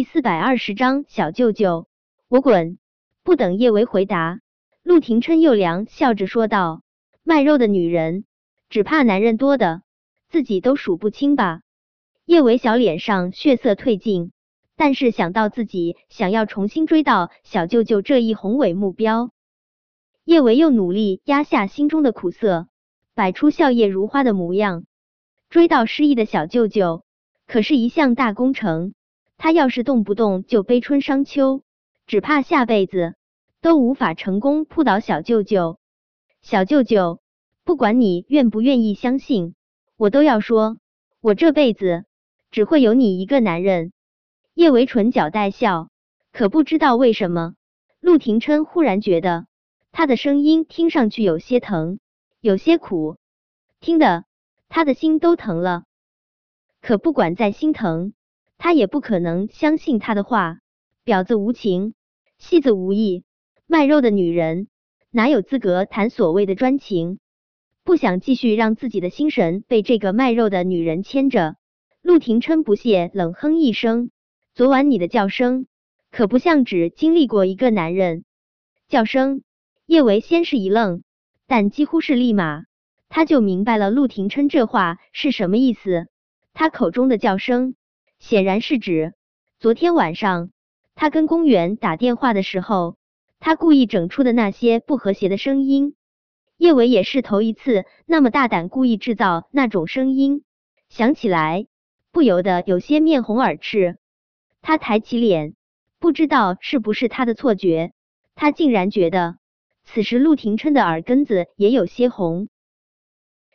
第四百二十章小舅舅，我滚！不等叶维回答，陆廷琛又凉笑着说道：“卖肉的女人，只怕男人多的自己都数不清吧？”叶维小脸上血色褪尽，但是想到自己想要重新追到小舅舅这一宏伟目标，叶维又努力压下心中的苦涩，摆出笑靥如花的模样。追到失忆的小舅舅，可是一项大工程。他要是动不动就悲春伤秋，只怕下辈子都无法成功扑倒小舅舅。小舅舅，不管你愿不愿意相信，我都要说，我这辈子只会有你一个男人。叶维唇角带笑，可不知道为什么，陆廷琛忽然觉得他的声音听上去有些疼，有些苦，听得。他的心都疼了，可不管再心疼，他也不可能相信他的话。婊子无情，戏子无义，卖肉的女人哪有资格谈所谓的专情？不想继续让自己的心神被这个卖肉的女人牵着。陆廷琛不屑冷哼一声：“昨晚你的叫声可不像只经历过一个男人叫声。”叶维先是一愣，但几乎是立马。他就明白了陆廷琛这话是什么意思。他口中的叫声，显然是指昨天晚上他跟公园打电话的时候，他故意整出的那些不和谐的声音。叶伟也是头一次那么大胆，故意制造那种声音，想起来不由得有些面红耳赤。他抬起脸，不知道是不是他的错觉，他竟然觉得此时陆廷琛的耳根子也有些红。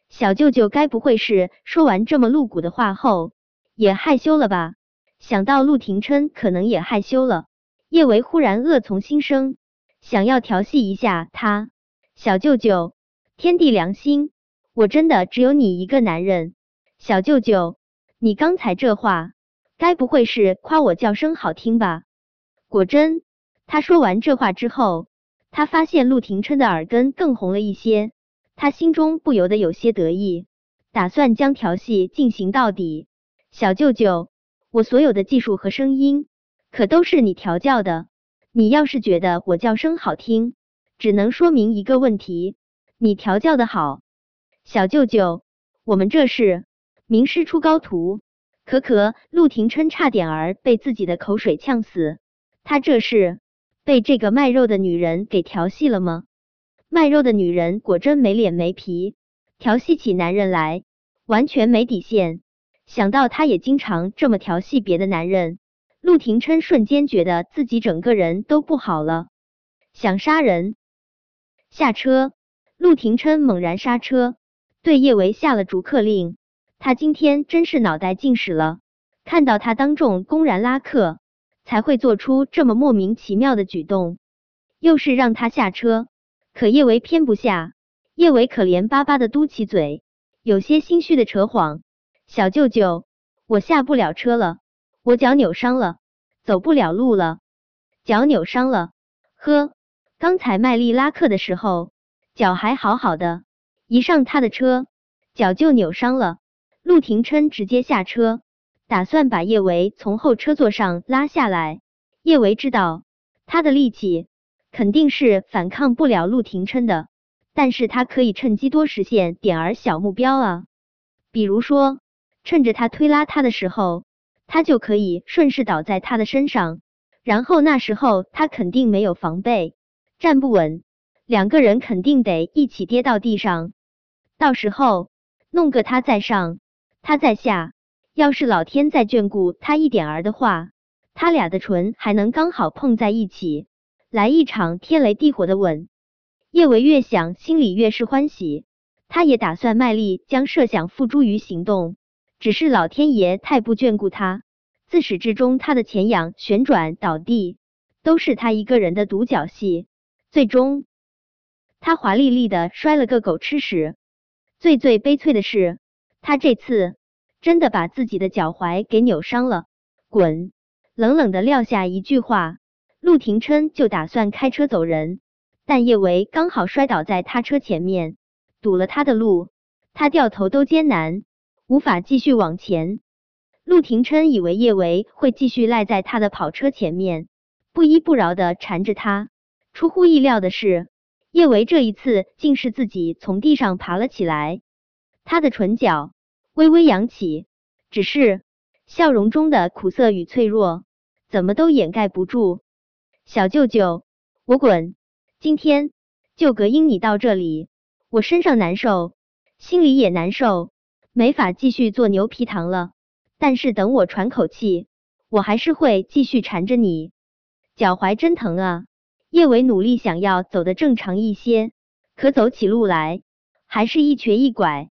小舅舅该不会是说完这么露骨的话后也害羞了吧？想到陆廷琛可能也害羞了，叶维忽然恶从心生，想要调戏一下他。小舅舅，天地良心，我真的只有你一个男人。小舅舅，你刚才这话该不会是夸我叫声好听吧？果真，他说完这话之后，他发现陆廷琛的耳根更红了一些。他心中不由得有些得意，打算将调戏进行到底。小舅舅，我所有的技术和声音可都是你调教的。你要是觉得我叫声好听，只能说明一个问题：你调教的好。小舅舅，我们这是名师出高徒。可可，陆廷琛差点儿被自己的口水呛死。他这是被这个卖肉的女人给调戏了吗？卖肉的女人果真没脸没皮，调戏起男人来完全没底线。想到她也经常这么调戏别的男人，陆廷琛瞬间觉得自己整个人都不好了，想杀人。下车，陆廷琛猛然刹车，对叶维下了逐客令。他今天真是脑袋进屎了，看到他当众公然拉客，才会做出这么莫名其妙的举动，又是让他下车。可叶维偏不下，叶维可怜巴巴的嘟起嘴，有些心虚的扯谎：“小舅舅，我下不了车了，我脚扭伤了，走不了路了。脚扭伤了？呵，刚才卖力拉客的时候，脚还好好的，一上他的车，脚就扭伤了。”陆廷琛直接下车，打算把叶维从后车座上拉下来。叶维知道他的力气。肯定是反抗不了陆廷琛的，但是他可以趁机多实现点儿小目标啊，比如说趁着他推拉他的时候，他就可以顺势倒在他的身上，然后那时候他肯定没有防备，站不稳，两个人肯定得一起跌到地上，到时候弄个他在上，他在下，要是老天再眷顾他一点儿的话，他俩的唇还能刚好碰在一起。来一场天雷地火的吻，叶维越想心里越是欢喜，他也打算卖力将设想付诸于行动。只是老天爷太不眷顾他，自始至终他的前仰、旋转、倒地都是他一个人的独角戏。最终，他华丽丽的摔了个狗吃屎。最最悲催的是，他这次真的把自己的脚踝给扭伤了。滚！冷冷的撂下一句话。陆廷琛就打算开车走人，但叶维刚好摔倒在他车前面，堵了他的路，他掉头都艰难，无法继续往前。陆廷琛以为叶维会继续赖在他的跑车前面，不依不饶的缠着他。出乎意料的是，叶维这一次竟是自己从地上爬了起来。他的唇角微微扬起，只是笑容中的苦涩与脆弱，怎么都掩盖不住。小舅舅，我滚！今天就隔音你到这里，我身上难受，心里也难受，没法继续做牛皮糖了。但是等我喘口气，我还是会继续缠着你。脚踝真疼啊！叶伟努力想要走得正常一些，可走起路来还是一瘸一拐。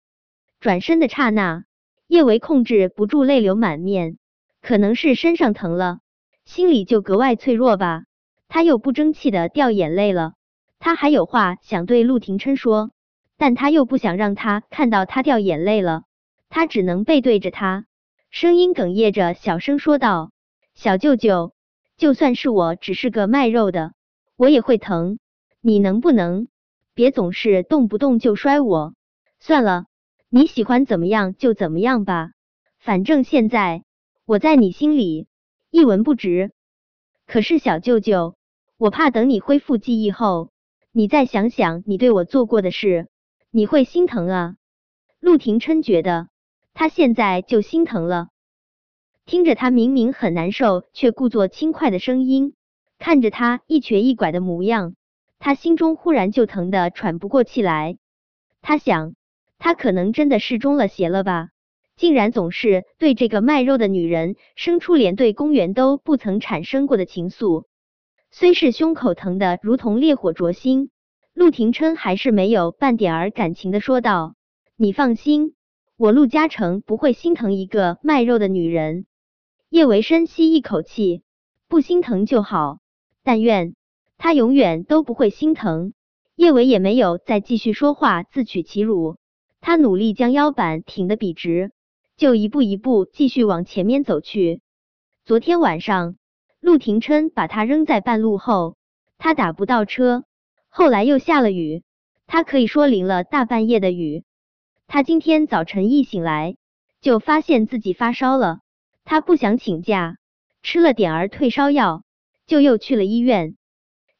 转身的刹那，叶维控制不住泪流满面，可能是身上疼了，心里就格外脆弱吧。他又不争气的掉眼泪了。他还有话想对陆廷琛说，但他又不想让他看到他掉眼泪了。他只能背对着他。声音哽咽着，小声说道：“小舅舅，就算是我只是个卖肉的，我也会疼。你能不能别总是动不动就摔我？算了，你喜欢怎么样就怎么样吧。反正现在我在你心里一文不值。可是小舅舅，我怕等你恢复记忆后，你再想想你对我做过的事，你会心疼啊。”陆廷琛觉得。他现在就心疼了，听着他明明很难受却故作轻快的声音，看着他一瘸一拐的模样，他心中忽然就疼得喘不过气来。他想，他可能真的是中了邪了吧？竟然总是对这个卖肉的女人生出连对公园都不曾产生过的情愫。虽是胸口疼得如同烈火灼心，陆廷琛还是没有半点儿感情的说道：“你放心。”我陆嘉诚不会心疼一个卖肉的女人。叶维深吸一口气，不心疼就好。但愿他永远都不会心疼。叶维也没有再继续说话，自取其辱。他努力将腰板挺得笔直，就一步一步继续往前面走去。昨天晚上，陆廷琛把他扔在半路后，他打不到车。后来又下了雨，他可以说淋了大半夜的雨。他今天早晨一醒来，就发现自己发烧了。他不想请假，吃了点儿退烧药，就又去了医院。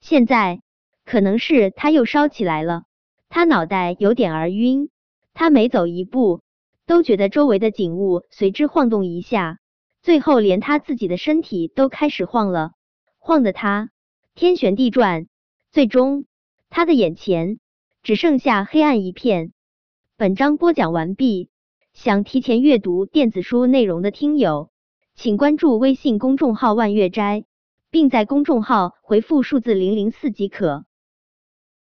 现在可能是他又烧起来了，他脑袋有点儿晕。他每走一步，都觉得周围的景物随之晃动一下，最后连他自己的身体都开始晃了，晃得他天旋地转。最终，他的眼前只剩下黑暗一片。本章播讲完毕，想提前阅读电子书内容的听友，请关注微信公众号“万月斋”，并在公众号回复数字零零四即可。